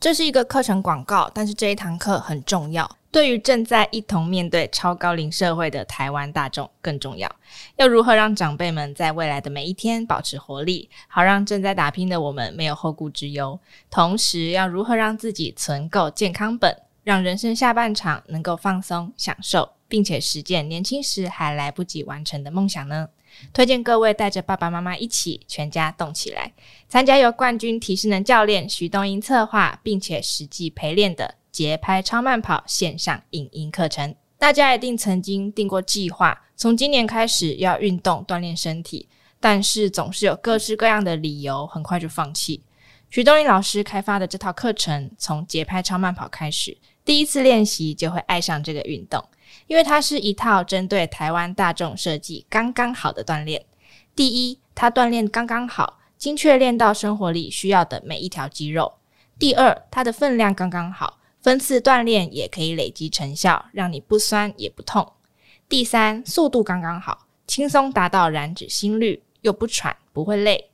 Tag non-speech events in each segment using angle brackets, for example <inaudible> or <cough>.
这是一个课程广告，但是这一堂课很重要，对于正在一同面对超高龄社会的台湾大众更重要。要如何让长辈们在未来的每一天保持活力，好让正在打拼的我们没有后顾之忧？同时，要如何让自己存够健康本，让人生下半场能够放松享受，并且实践年轻时还来不及完成的梦想呢？推荐各位带着爸爸妈妈一起全家动起来，参加由冠军体适能教练徐东英策划并且实际陪练的节拍超慢跑线上影音课程。大家一定曾经定过计划，从今年开始要运动锻炼身体，但是总是有各式各样的理由，很快就放弃。徐东英老师开发的这套课程，从节拍超慢跑开始，第一次练习就会爱上这个运动。因为它是一套针对台湾大众设计刚刚好的锻炼。第一，它锻炼刚刚好，精确练到生活里需要的每一条肌肉；第二，它的分量刚刚好，分次锻炼也可以累积成效，让你不酸也不痛；第三，速度刚刚好，轻松达到燃脂心率，又不喘不会累；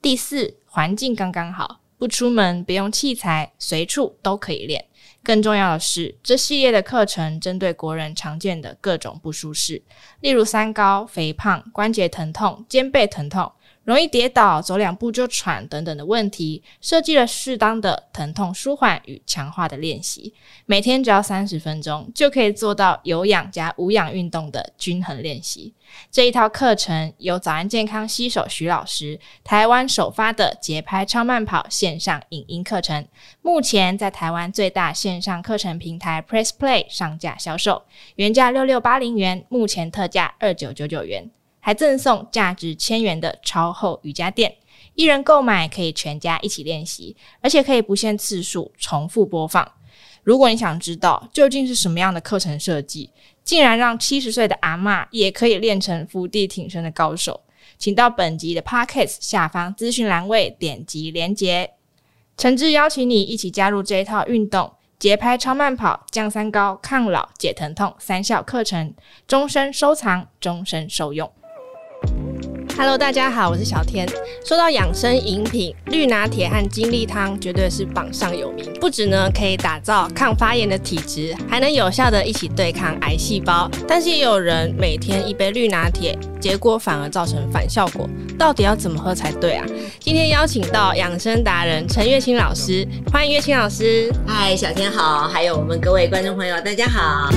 第四，环境刚刚好，不出门不用器材，随处都可以练。更重要的是，这系列的课程针对国人常见的各种不舒适，例如三高、肥胖、关节疼痛、肩背疼痛。容易跌倒、走两步就喘等等的问题，设计了适当的疼痛舒缓与强化的练习，每天只要三十分钟，就可以做到有氧加无氧运动的均衡练习。这一套课程由早安健康携手徐老师，台湾首发的节拍超慢跑线上影音课程，目前在台湾最大线上课程平台 Press Play 上架销售，原价六六八零元，目前特价二九九九元。还赠送价值千元的超厚瑜伽垫，一人购买可以全家一起练习，而且可以不限次数重复播放。如果你想知道究竟是什么样的课程设计，竟然让七十岁的阿嬷也可以练成伏地挺身的高手，请到本集的 Podcast 下方资讯栏位点击连结，诚挚邀请你一起加入这一套运动节拍超慢跑降三高抗老解疼痛三效课程，终身收藏，终身受用。Hello，大家好，我是小天。说到养生饮品，绿拿铁和金力汤绝对是榜上有名。不止呢，可以打造抗发炎的体质，还能有效的一起对抗癌细胞。但是也有人每天一杯绿拿铁，结果反而造成反效果。到底要怎么喝才对啊？今天邀请到养生达人陈月清老师，欢迎月清老师。嗨，小天好，还有我们各位观众朋友，大家好。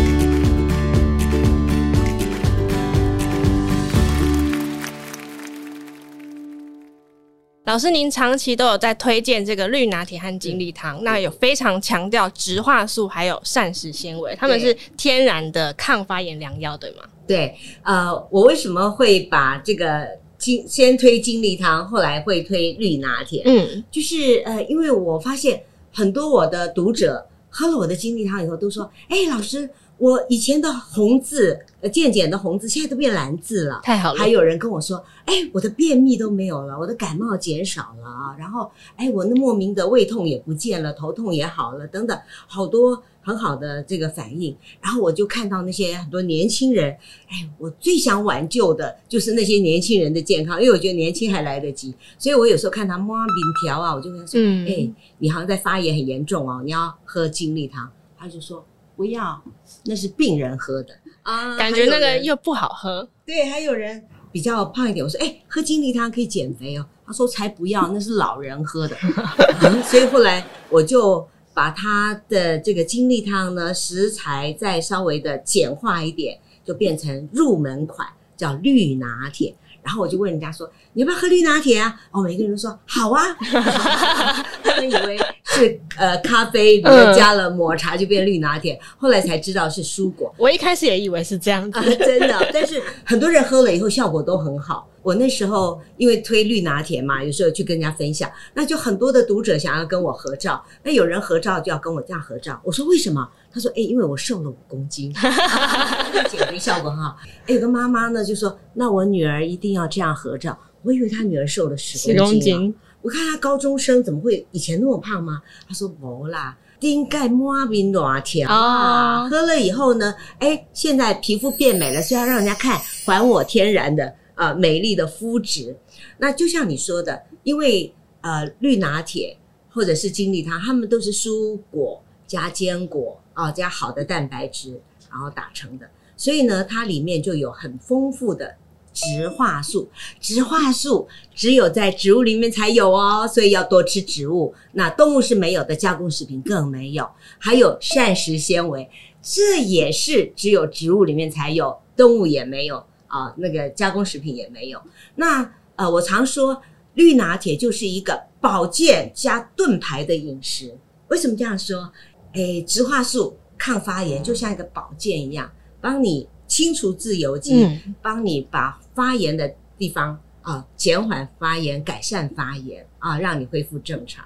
老师，您长期都有在推荐这个绿拿铁和精力汤，那有非常强调植化素还有膳食纤维，它们是天然的抗发炎良药，对吗？对，呃，我为什么会把这个精先推精力汤，后来会推绿拿铁？嗯，就是呃，因为我发现很多我的读者喝了我的精力汤以后，都说：“哎，老师。”我以前的红字，呃，渐渐的红字，现在都变蓝字了，太好了。还有人跟我说，哎，我的便秘都没有了，我的感冒减少了啊，然后，哎，我那莫名的胃痛也不见了，头痛也好了，等等，好多很好的这个反应。然后我就看到那些很多年轻人，哎，我最想挽救的就是那些年轻人的健康，因为我觉得年轻还来得及。所以我有时候看他摸饼条啊，我就跟他说，嗯，哎，你好像在发炎很严重哦，你要喝精力汤。他就说。不要，那是病人喝的啊，感觉那个又不好喝。对，还有人比较胖一点，我说，哎，喝精力汤可以减肥哦。他说才不要，那是老人喝的。<laughs> 嗯，所以后来我就把他的这个精力汤呢，食材再稍微的简化一点，就变成入门款，叫绿拿铁。然后我就问人家说：“你要不要喝绿拿铁啊？”哦，每个人都说：“好啊。<laughs> ”他们以为是呃咖啡里面加了抹茶就变绿拿铁，后来才知道是蔬果。我一开始也以为是这样子，啊，真的。但是很多人喝了以后效果都很好。我那时候因为推绿拿铁嘛，有时候去跟人家分享，那就很多的读者想要跟我合照。那有人合照就要跟我这样合照，我说为什么？他说：“哎，因为我瘦了五公斤，减肥效果很好。哎，有个妈妈呢就说：那我女儿一定要这样合照。我以为她女儿瘦了十公斤，我看她高中生怎么会以前那么胖吗？她说不啦，丁钙抹冰拿铁啊，喝了以后呢，哎，现在皮肤变美了，是要让人家看还我天然的啊、呃、美丽的肤质。那就像你说的，因为呃绿拿铁。”或者是金力汤，他们都是蔬果加坚果啊，加好的蛋白质，然后打成的。所以呢，它里面就有很丰富的植化素。植化素只有在植物里面才有哦，所以要多吃植物。那动物是没有的，加工食品更没有。还有膳食纤维，这也是只有植物里面才有，动物也没有啊，那个加工食品也没有。那呃，我常说绿拿铁就是一个保健加盾牌的饮食。为什么这样说？诶，植化素抗发炎，就像一个保健一样。帮你清除自由基，嗯、帮你把发炎的地方啊减缓发炎、改善发炎啊，让你恢复正常。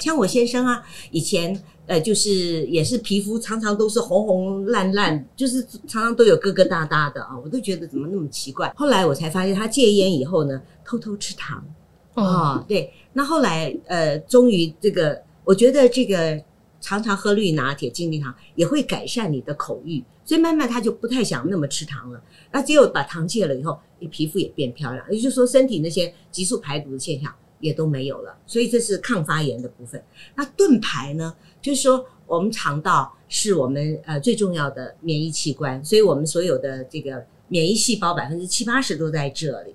像我先生啊，以前呃就是也是皮肤常常都是红红烂烂，就是常常都有疙疙瘩瘩的啊，我都觉得怎么那么奇怪。后来我才发现，他戒烟以后呢，偷偷吃糖啊、哦，对。那后来呃，终于这个，我觉得这个。常常喝绿拿铁、精灵糖也会改善你的口欲，所以慢慢他就不太想那么吃糖了。那只有把糖戒了以后，你皮肤也变漂亮，也就是说身体那些急速排毒的现象也都没有了。所以这是抗发炎的部分。那盾牌呢，就是说我们肠道是我们呃最重要的免疫器官，所以我们所有的这个免疫细胞百分之七八十都在这里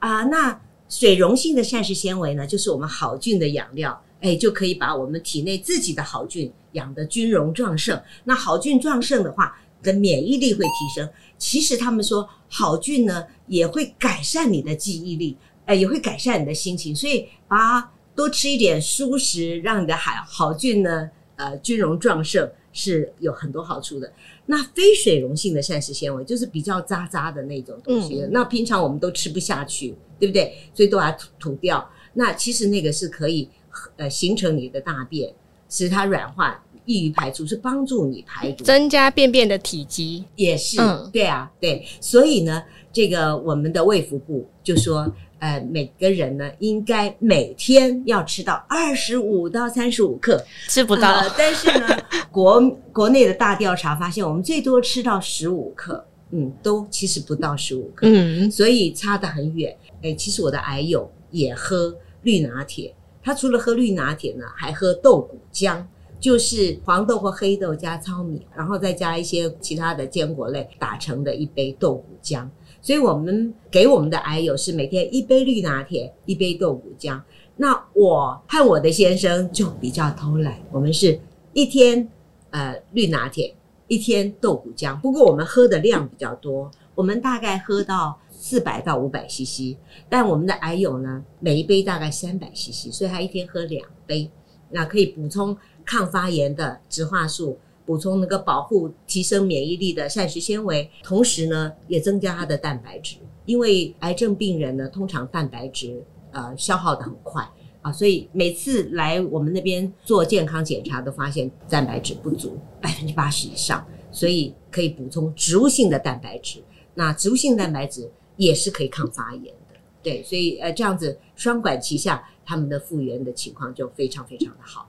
啊、那水溶性的膳食纤维呢，就是我们好菌的养料。哎，就可以把我们体内自己的好菌养得军容壮盛。那好菌壮盛的话，的免疫力会提升。其实他们说，好菌呢也会改善你的记忆力，哎，也会改善你的心情。所以，把多吃一点蔬食，让你的好好菌呢，呃，军容壮盛是有很多好处的。那非水溶性的膳食纤维就是比较渣渣的那种东西，嗯、那平常我们都吃不下去，对不对？所以都把它吐吐掉。那其实那个是可以。呃，形成你的大便，使它软化，易于排出，是帮助你排毒，增加便便的体积，也是，嗯、对啊，对。所以呢，这个我们的卫福部就说，呃，每个人呢应该每天要吃到二十五到三十五克，吃不到。呃、但是呢，<laughs> 国国内的大调查发现，我们最多吃到十五克，嗯，都其实不到十五克，嗯，所以差得很远。哎，其实我的癌友也喝绿拿铁。他除了喝绿拿铁呢，还喝豆谷浆，就是黄豆或黑豆加糙米，然后再加一些其他的坚果类打成的一杯豆谷浆。所以我们给我们的癌友是每天一杯绿拿铁，一杯豆谷浆。那我和我的先生就比较偷懒，我们是一天呃绿拿铁，一天豆谷浆。不过我们喝的量比较多，我们大概喝到。四百到五百 CC，但我们的癌友呢，每一杯大概三百 CC，所以他一天喝两杯，那可以补充抗发炎的植化素，补充能够保护、提升免疫力的膳食纤维，同时呢，也增加它的蛋白质，因为癌症病人呢，通常蛋白质呃消耗的很快啊，所以每次来我们那边做健康检查，都发现蛋白质不足百分之八十以上，所以可以补充植物性的蛋白质，那植物性蛋白质。也是可以抗发炎的，对，所以呃这样子双管齐下，他们的复原的情况就非常非常的好。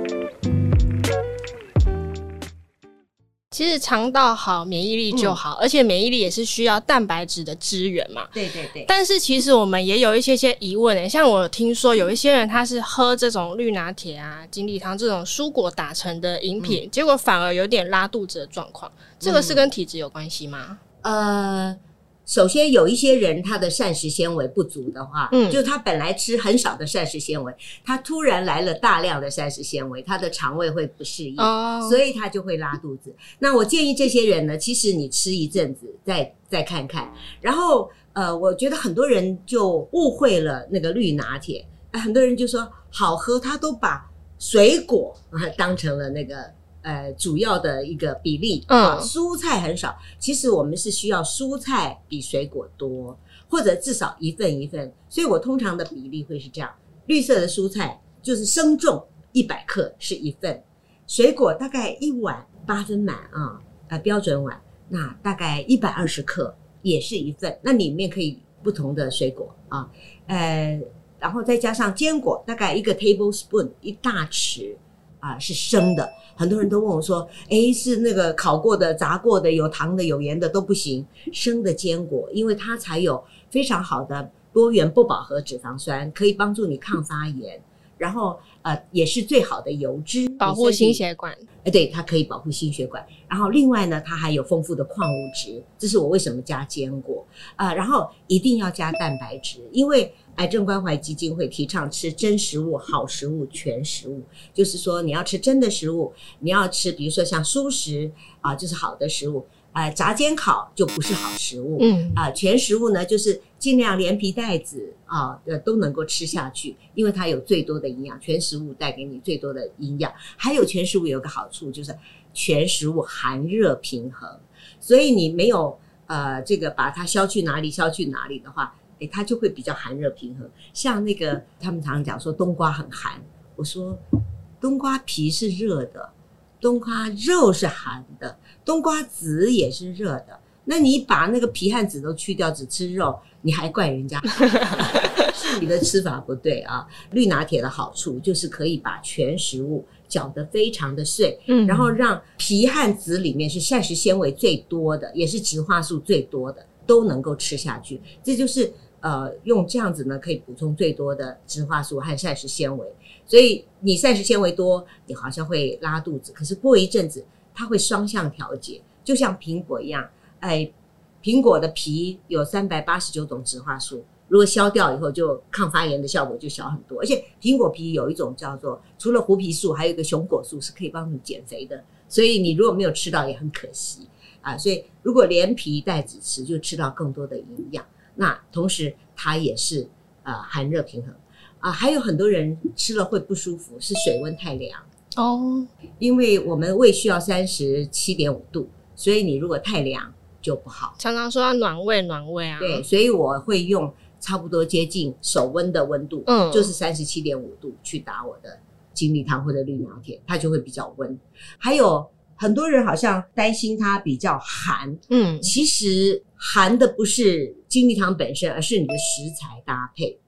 其实肠道好，免疫力就好，嗯、而且免疫力也是需要蛋白质的支援嘛。对对对。但是其实我们也有一些些疑问诶，像我听说有一些人他是喝这种绿拿铁啊、金栗汤这种蔬果打成的饮品，嗯、结果反而有点拉肚子的状况，这个是跟体质有关系吗？嗯、呃。首先，有一些人他的膳食纤维不足的话，嗯，就他本来吃很少的膳食纤维，他突然来了大量的膳食纤维，他的肠胃会不适应，哦，所以他就会拉肚子。那我建议这些人呢，其实你吃一阵子再再看看。然后，呃，我觉得很多人就误会了那个绿拿铁，很多人就说好喝，他都把水果啊当成了那个。呃，主要的一个比例啊，蔬菜很少。其实我们是需要蔬菜比水果多，或者至少一份一份。所以我通常的比例会是这样：绿色的蔬菜就是生重一百克是一份，水果大概一碗八分满啊，呃，标准碗，那大概一百二十克也是一份。那里面可以不同的水果啊，呃，然后再加上坚果，大概一个 tablespoon 一大匙啊，是生的。很多人都问我说：“诶，是那个烤过的、炸过的、有糖的、有盐的都不行，生的坚果，因为它才有非常好的多元不饱和脂肪酸，可以帮助你抗发炎。”然后，呃，也是最好的油脂，保护心血管。哎，对，它可以保护心血管。然后，另外呢，它还有丰富的矿物质，这是我为什么加坚果啊、呃。然后一定要加蛋白质，因为癌症关怀基金会提倡吃真食物、好食物、全食物，就是说你要吃真的食物，你要吃，比如说像蔬食啊、呃，就是好的食物。啊、呃，炸煎烤就不是好食物。嗯啊、呃，全食物呢，就是尽量连皮带籽啊，呃，都能够吃下去，因为它有最多的营养。全食物带给你最多的营养，还有全食物有个好处就是全食物寒热平衡，所以你没有呃这个把它消去哪里消去哪里的话，诶，它就会比较寒热平衡。像那个他们常常讲说冬瓜很寒，我说冬瓜皮是热的。冬瓜肉是寒的，冬瓜籽也是热的。那你把那个皮和籽都去掉，只吃肉，你还怪人家？<laughs> 是你的吃法不对啊！绿拿铁的好处就是可以把全食物搅得非常的碎，嗯，然后让皮和籽里面是膳食纤维最多的，也是植化素最多的，都能够吃下去。这就是呃，用这样子呢，可以补充最多的植化素和膳食纤维。所以你膳食纤维多，你好像会拉肚子。可是过一阵子，它会双向调节，就像苹果一样。哎，苹果的皮有三百八十九种植化素，如果削掉以后，就抗发炎的效果就小很多。而且苹果皮有一种叫做除了槲皮素，还有一个熊果素，是可以帮你减肥的。所以你如果没有吃到，也很可惜啊。所以如果连皮带籽吃，就吃到更多的营养。那同时它也是呃寒热平衡。啊，还有很多人吃了会不舒服，是水温太凉哦。因为我们胃需要三十七点五度，所以你如果太凉就不好。常常说要暖胃，暖胃啊。对，所以我会用差不多接近手温的温度，嗯，就是三十七点五度去打我的精力汤或者绿苗铁，它就会比较温。还有很多人好像担心它比较寒，嗯，其实寒的不是精米汤本身，而是你的食材搭配。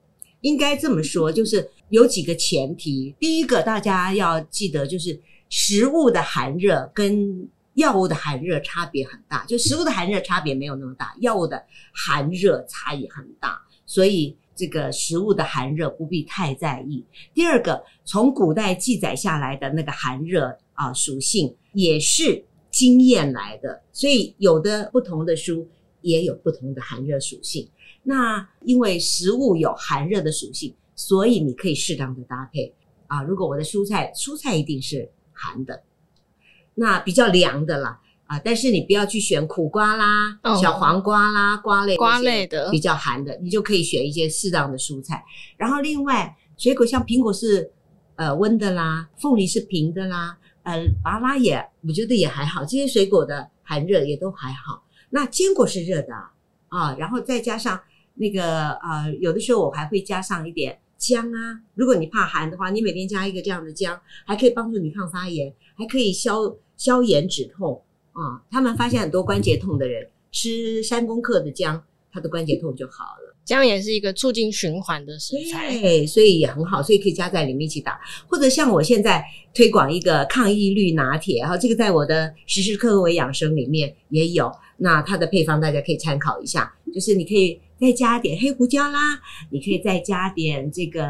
应该这么说，就是有几个前提。第一个，大家要记得，就是食物的寒热跟药物的寒热差别很大。就食物的寒热差别没有那么大，药物的寒热差异很大。所以这个食物的寒热不必太在意。第二个，从古代记载下来的那个寒热啊属性也是经验来的，所以有的不同的书也有不同的寒热属性。那因为食物有寒热的属性，所以你可以适当的搭配啊。如果我的蔬菜，蔬菜一定是寒的，那比较凉的啦啊。但是你不要去选苦瓜啦、哦、小黄瓜啦、瓜类、瓜类的比较寒的，你就可以选一些适当的蔬菜。然后另外，水果像苹果是呃温的啦，凤梨是平的啦，呃，芭乐也我觉得也还好，这些水果的寒热也都还好。那坚果是热的啊，然后再加上。那个呃，有的时候我还会加上一点姜啊。如果你怕寒的话，你每天加一个这样的姜，还可以帮助你抗发炎，还可以消消炎止痛啊。他们发现很多关节痛的人吃三公克的姜，他的关节痛就好了。这样也是一个促进循环的食材，对，所以也很好，所以可以加在里面一起打。或者像我现在推广一个抗抑郁拿铁，然后这个在我的时时刻刻为养生里面也有，那它的配方大家可以参考一下，就是你可以。再加点黑胡椒啦，你可以再加点这个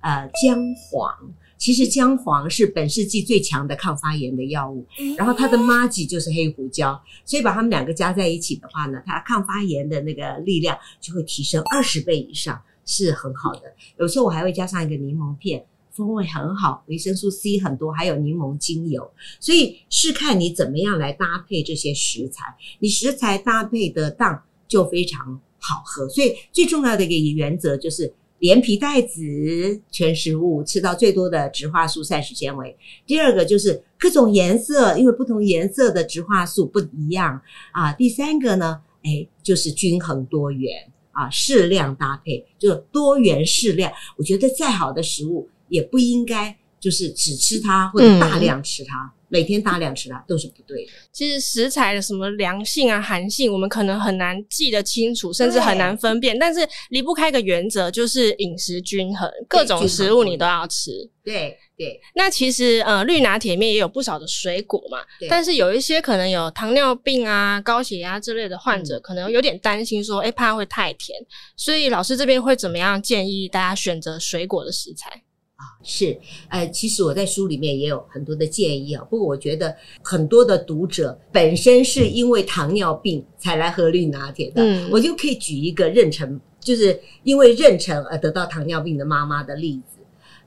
呃姜黄。其实姜黄是本世纪最强的抗发炎的药物，然后它的麻吉就是黑胡椒，所以把它们两个加在一起的话呢，它抗发炎的那个力量就会提升二十倍以上，是很好的。有时候我还会加上一个柠檬片，风味很好，维生素 C 很多，还有柠檬精油。所以是看你怎么样来搭配这些食材，你食材搭配得当就非常好喝，所以最重要的一个原则就是连皮带籽全食物吃到最多的植化素膳食纤维。第二个就是各种颜色，因为不同颜色的植化素不一样啊。第三个呢，哎，就是均衡多元啊，适量搭配，就多元适量。我觉得再好的食物也不应该就是只吃它或者大量吃它。嗯每天大量吃它都是不对的。其实食材的什么凉性啊、寒性，我们可能很难记得清楚，甚至很难分辨。但是离不开一个原则，就是饮食均衡，各种食物你都要吃。对对。那其实呃，绿拿铁里面也有不少的水果嘛，但是有一些可能有糖尿病啊、高血压之类的患者，可能有点担心说，哎、欸，怕会太甜。所以老师这边会怎么样建议大家选择水果的食材？啊，是，呃，其实我在书里面也有很多的建议啊。不过我觉得很多的读者本身是因为糖尿病才来喝绿拿铁的，嗯，我就可以举一个妊娠，就是因为妊娠而得到糖尿病的妈妈的例子。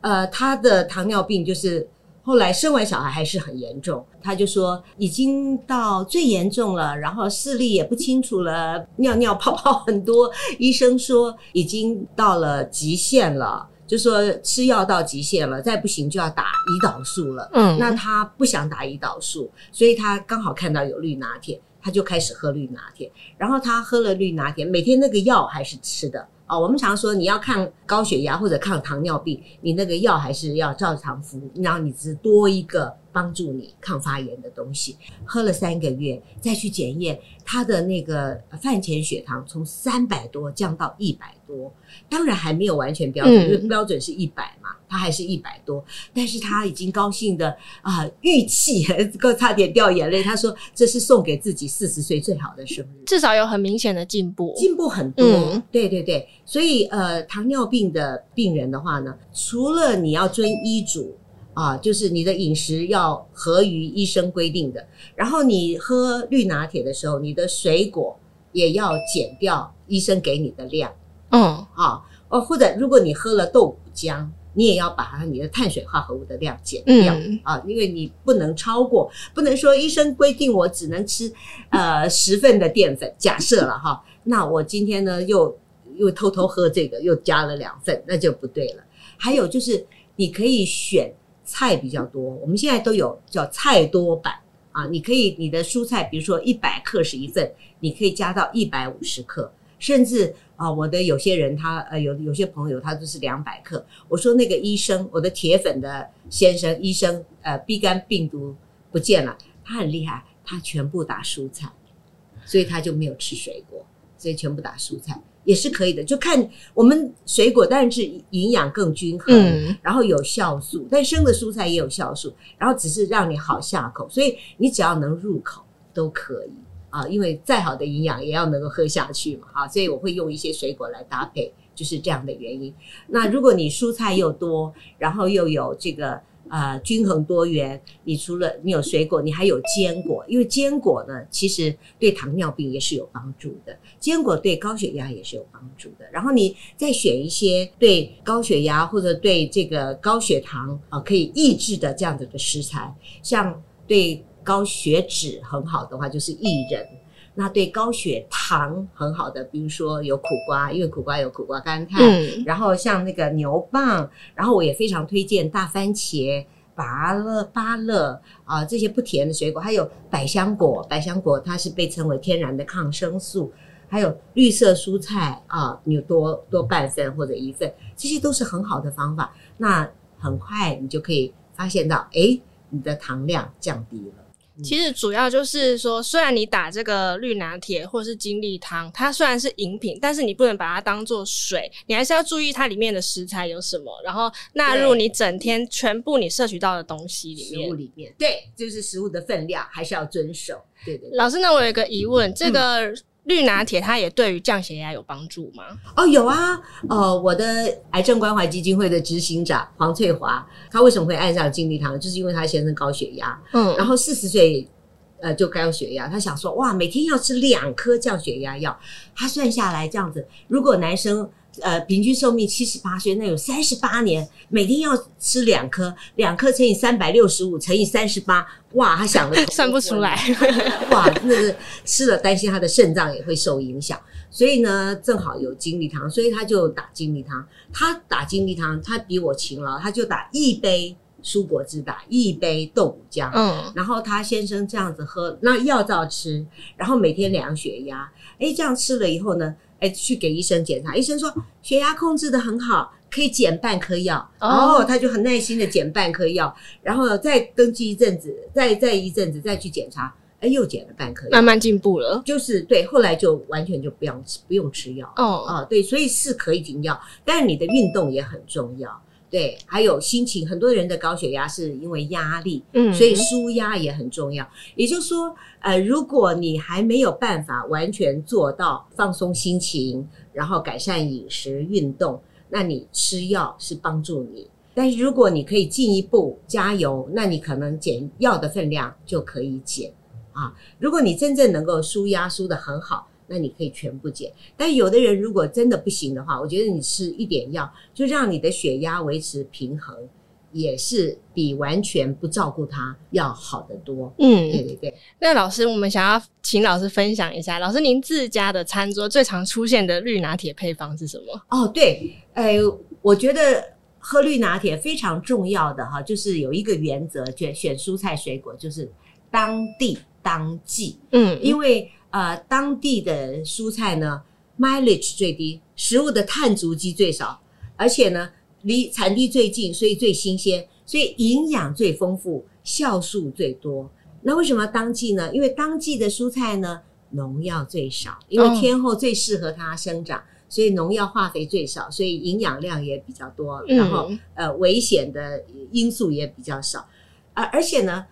呃，她的糖尿病就是后来生完小孩还是很严重，她就说已经到最严重了，然后视力也不清楚了，尿尿泡泡很多，医生说已经到了极限了。就说吃药到极限了，再不行就要打胰岛素了。嗯，那他不想打胰岛素，所以他刚好看到有绿拿铁，他就开始喝绿拿铁。然后他喝了绿拿铁，每天那个药还是吃的。哦，我们常说你要抗高血压或者抗糖尿病，你那个药还是要照常服，然后你只多一个帮助你抗发炎的东西。喝了三个月，再去检验。他的那个饭前血糖从三百多降到一百多，当然还没有完全标准，因为标准是一百嘛，他还是一百多。但是他已经高兴的啊，预期，<laughs> 差点掉眼泪。他说这是送给自己四十岁最好的生日，至少有很明显的进步，进步很多。嗯，对对对，所以呃，糖尿病的病人的话呢，除了你要遵医嘱。啊，就是你的饮食要合于医生规定的，然后你喝绿拿铁的时候，你的水果也要减掉医生给你的量。嗯，啊，哦，或者如果你喝了豆腐浆，你也要把它你的碳水化合物的量减掉。嗯，啊，因为你不能超过，不能说医生规定我只能吃呃十份的淀粉，假设了哈，那我今天呢又又偷偷喝这个，又加了两份，那就不对了。还有就是你可以选。菜比较多，我们现在都有叫菜多版啊，你可以你的蔬菜，比如说一百克是一份，你可以加到一百五十克，甚至啊，我的有些人他呃有有些朋友他都是两百克。我说那个医生，我的铁粉的先生医生，呃，B 肝病毒不见了，他很厉害，他全部打蔬菜，所以他就没有吃水果，所以全部打蔬菜。也是可以的，就看我们水果，但是营养更均衡，嗯，然后有酵素，但生的蔬菜也有酵素，然后只是让你好下口，所以你只要能入口都可以啊，因为再好的营养也要能够喝下去嘛，啊，所以我会用一些水果来搭配，就是这样的原因。那如果你蔬菜又多，然后又有这个。呃，均衡多元。你除了你有水果，你还有坚果，因为坚果呢，其实对糖尿病也是有帮助的。坚果对高血压也是有帮助的。然后你再选一些对高血压或者对这个高血糖啊、可以抑制的这样子的食材，像对高血脂很好的话，就是薏仁。那对高血糖很好的，比如说有苦瓜，因为苦瓜有苦瓜甘肽，嗯，然后像那个牛蒡，然后我也非常推荐大番茄、芭乐、芭乐啊这些不甜的水果，还有百香果，百香果它是被称为天然的抗生素，还有绿色蔬菜啊，你有多多半份或者一份，这些都是很好的方法。那很快你就可以发现到，哎，你的糖量降低了。其实主要就是说，虽然你打这个绿拿铁或是精力汤，它虽然是饮品，但是你不能把它当做水，你还是要注意它里面的食材有什么，然后纳入你整天全部你摄取到的东西里面。食物里面，对，就是食物的分量还是要遵守。对对，对。老师，那我有一个疑问，这个。嗯绿拿铁它也对于降血压有帮助吗？哦，有啊，呃，我的癌症关怀基金会的执行长黄翠华，他为什么会爱上金力堂？就是因为他先生高血压，嗯，然后四十岁呃就高血压，他想说哇，每天要吃两颗降血压药，他算下来这样子，如果男生。呃，平均寿命七十八岁，那有三十八年，每天要吃两颗，两颗乘以三百六十五乘以三十八，哇，他想的 <laughs> 算不出来，哇，那个吃了担心他的肾脏也会受影响，所以呢，正好有精力汤，所以他就打精力汤。他打精力汤，他比我勤劳，他就打一杯蔬果汁，打一杯豆腐浆，嗯，然后他先生这样子喝，那药照吃，然后每天量血压，诶，这样吃了以后呢？哎，去给医生检查，医生说血压控制的很好，可以减半颗药，哦。哦，他就很耐心的减半颗药，然后再登记一阵子，再再一阵子再去检查，哎，又减了半颗药，慢慢进步了。就是对，后来就完全就不用吃不用吃药，哦，啊，对，所以是可以停药，但是你的运动也很重要，对，还有心情，很多人的高血压是因为压力，嗯，所以舒压也很重要。也就是说，呃，如果你还没有办法完全做到放松心情，然后改善饮食、运动，那你吃药是帮助你。但是如果你可以进一步加油，那你可能减药的分量就可以减啊。如果你真正能够舒压舒得很好，那你可以全部减。但有的人如果真的不行的话，我觉得你吃一点药，就让你的血压维持平衡。也是比完全不照顾它要好得多。嗯，对对对。那老师，我们想要请老师分享一下，老师您自家的餐桌最常出现的绿拿铁配方是什么？哦，对，呃，我觉得喝绿拿铁非常重要的哈，就是有一个原则，选选蔬菜水果就是当地当季。嗯，因为呃，当地的蔬菜呢，mileage 最低，食物的碳足迹最少，而且呢。离产地最近，所以最新鲜，所以营养最丰富，酵素最多。那为什么要当季呢？因为当季的蔬菜呢，农药最少，因为天候最适合它生长，所以农药化肥最少，所以营养量也比较多。然后呃，危险的因素也比较少。而而且呢，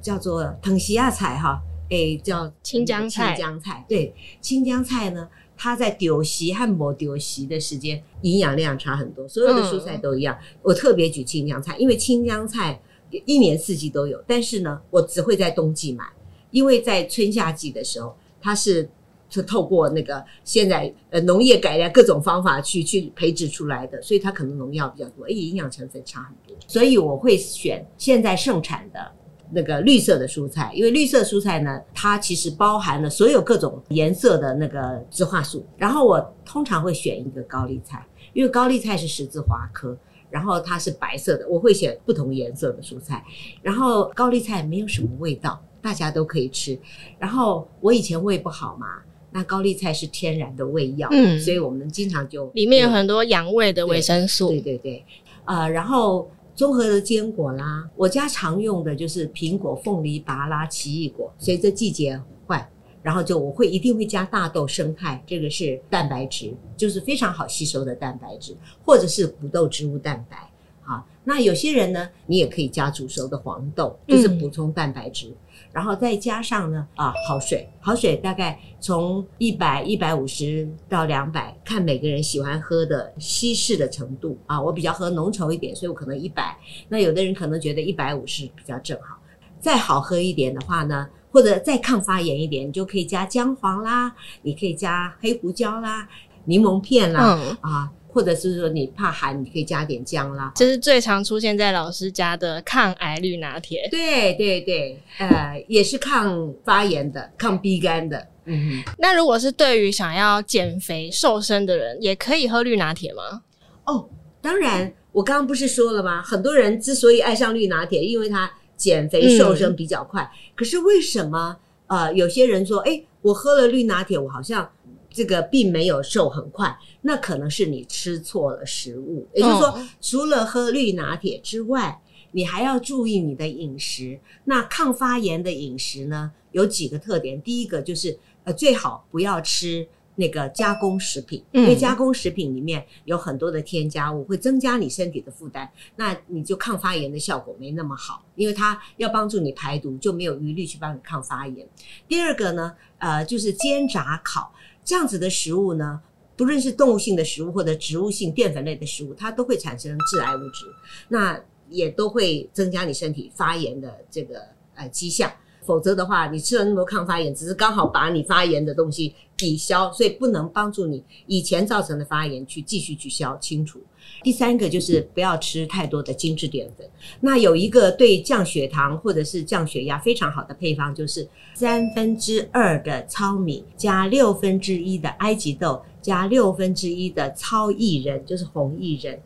叫做藤西亚菜哈，诶，叫青江菜。青江菜对，青江菜呢。它在丢席和没丢席的时间，营养量差很多。所有的蔬菜都一样。嗯、我特别举青江菜，因为青江菜一年四季都有，但是呢，我只会在冬季买，因为在春夏季的时候，它是是透过那个现在呃农业改良各种方法去去培植出来的，所以它可能农药比较多，而且营养成分差很多。所以我会选现在盛产的。那个绿色的蔬菜，因为绿色蔬菜呢，它其实包含了所有各种颜色的那个植化素。然后我通常会选一个高丽菜，因为高丽菜是十字花科，然后它是白色的，我会选不同颜色的蔬菜。然后高丽菜没有什么味道，大家都可以吃。然后我以前胃不好嘛，那高丽菜是天然的胃药，嗯，所以我们经常就里面有很多养胃的维生素，对对对，呃，然后。综合的坚果啦，我家常用的就是苹果、凤梨、芭拉、奇异果，随着季节换。然后就我会一定会加大豆生态，这个是蛋白质，就是非常好吸收的蛋白质，或者是谷豆植物蛋白。啊，那有些人呢，你也可以加煮熟的黄豆，就是补充蛋白质。嗯然后再加上呢，啊，好水，好水大概从一百、一百五十到两百，看每个人喜欢喝的稀释的程度啊。我比较喝浓稠一点，所以我可能一百。那有的人可能觉得一百五十比较正好。再好喝一点的话呢，或者再抗发炎一点，你就可以加姜黄啦，你可以加黑胡椒啦，柠檬片啦，嗯、啊。或者是说你怕寒，你可以加点姜啦。这是最常出现在老师家的抗癌绿拿铁。对对对，呃，也是抗发炎的、抗逼肝的。嗯哼。那如果是对于想要减肥瘦身的人，也可以喝绿拿铁吗？哦，当然，我刚刚不是说了吗？很多人之所以爱上绿拿铁，因为它减肥瘦身比较快。嗯。可是为什么？呃，有些人说，哎，我喝了绿拿铁，我好像。这个并没有瘦很快，那可能是你吃错了食物。也就是说，哦、除了喝绿拿铁之外，你还要注意你的饮食。那抗发炎的饮食呢，有几个特点。第一个就是，呃，最好不要吃那个加工食品，因为加工食品里面有很多的添加物，会增加你身体的负担。那你就抗发炎的效果没那么好，因为它要帮助你排毒，就没有余力去帮你抗发炎。第二个呢，呃，就是煎炸烤。这样子的食物呢，不论是动物性的食物或者植物性淀粉类的食物，它都会产生致癌物质，那也都会增加你身体发炎的这个呃迹象。否则的话，你吃了那么多抗发炎，只是刚好把你发炎的东西抵消，所以不能帮助你以前造成的发炎去继续去消清除。第三个就是不要吃太多的精致淀粉。那有一个对降血糖或者是降血压非常好的配方，就是三分之二的糙米加六分之一的埃及豆加六分之一的糙薏仁，就是红薏仁。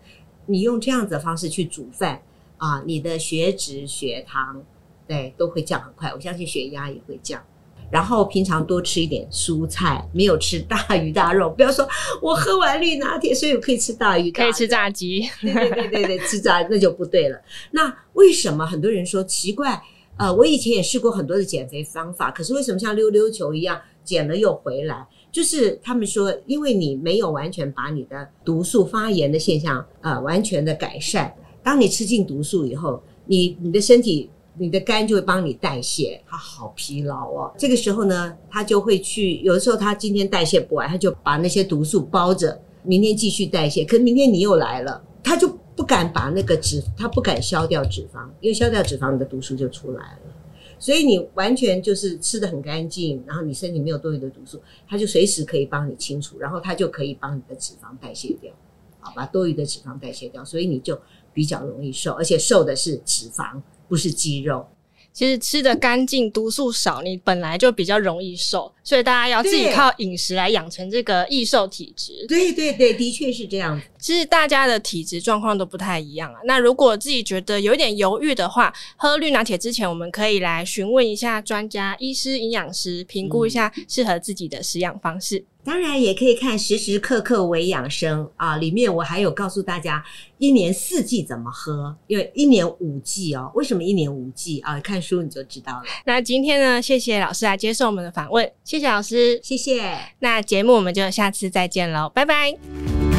你用这样子的方式去煮饭啊，你的血脂、血糖。对，都会降很快。我相信血压也会降。然后平常多吃一点蔬菜，没有吃大鱼大肉。不要说我喝完绿拿铁，所以我可以吃大鱼可以吃炸鸡。对对对对对，吃炸那就不对了。那为什么很多人说奇怪？呃，我以前也试过很多的减肥方法，可是为什么像溜溜球一样减了又回来？就是他们说，因为你没有完全把你的毒素发炎的现象呃完全的改善。当你吃进毒素以后，你你的身体。你的肝就会帮你代谢，它好疲劳哦。这个时候呢，它就会去，有的时候它今天代谢不完，它就把那些毒素包着，明天继续代谢。可明天你又来了，它就不敢把那个脂，它不敢消掉脂肪，因为消掉脂肪，你的毒素就出来了。所以你完全就是吃得很干净，然后你身体没有多余的毒素，它就随时可以帮你清除，然后它就可以帮你的脂肪代谢掉，好，把多余的脂肪代谢掉，所以你就比较容易瘦，而且瘦的是脂肪。不是肌肉，其实吃的干净，毒素少，你本来就比较容易瘦，所以大家要自己靠饮食来养成这个易瘦体质。对对对，的确是这样。其实大家的体质状况都不太一样啊。那如果自己觉得有点犹豫的话，喝绿拿铁之前，我们可以来询问一下专家、医师、营养师，评估一下适合自己的食养方式。嗯当然也可以看时时刻刻为养生啊，里面我还有告诉大家一年四季怎么喝，因为一年五季哦。为什么一年五季啊？看书你就知道了。那今天呢，谢谢老师来接受我们的访问，谢谢老师，谢谢。那节目我们就下次再见喽，拜拜。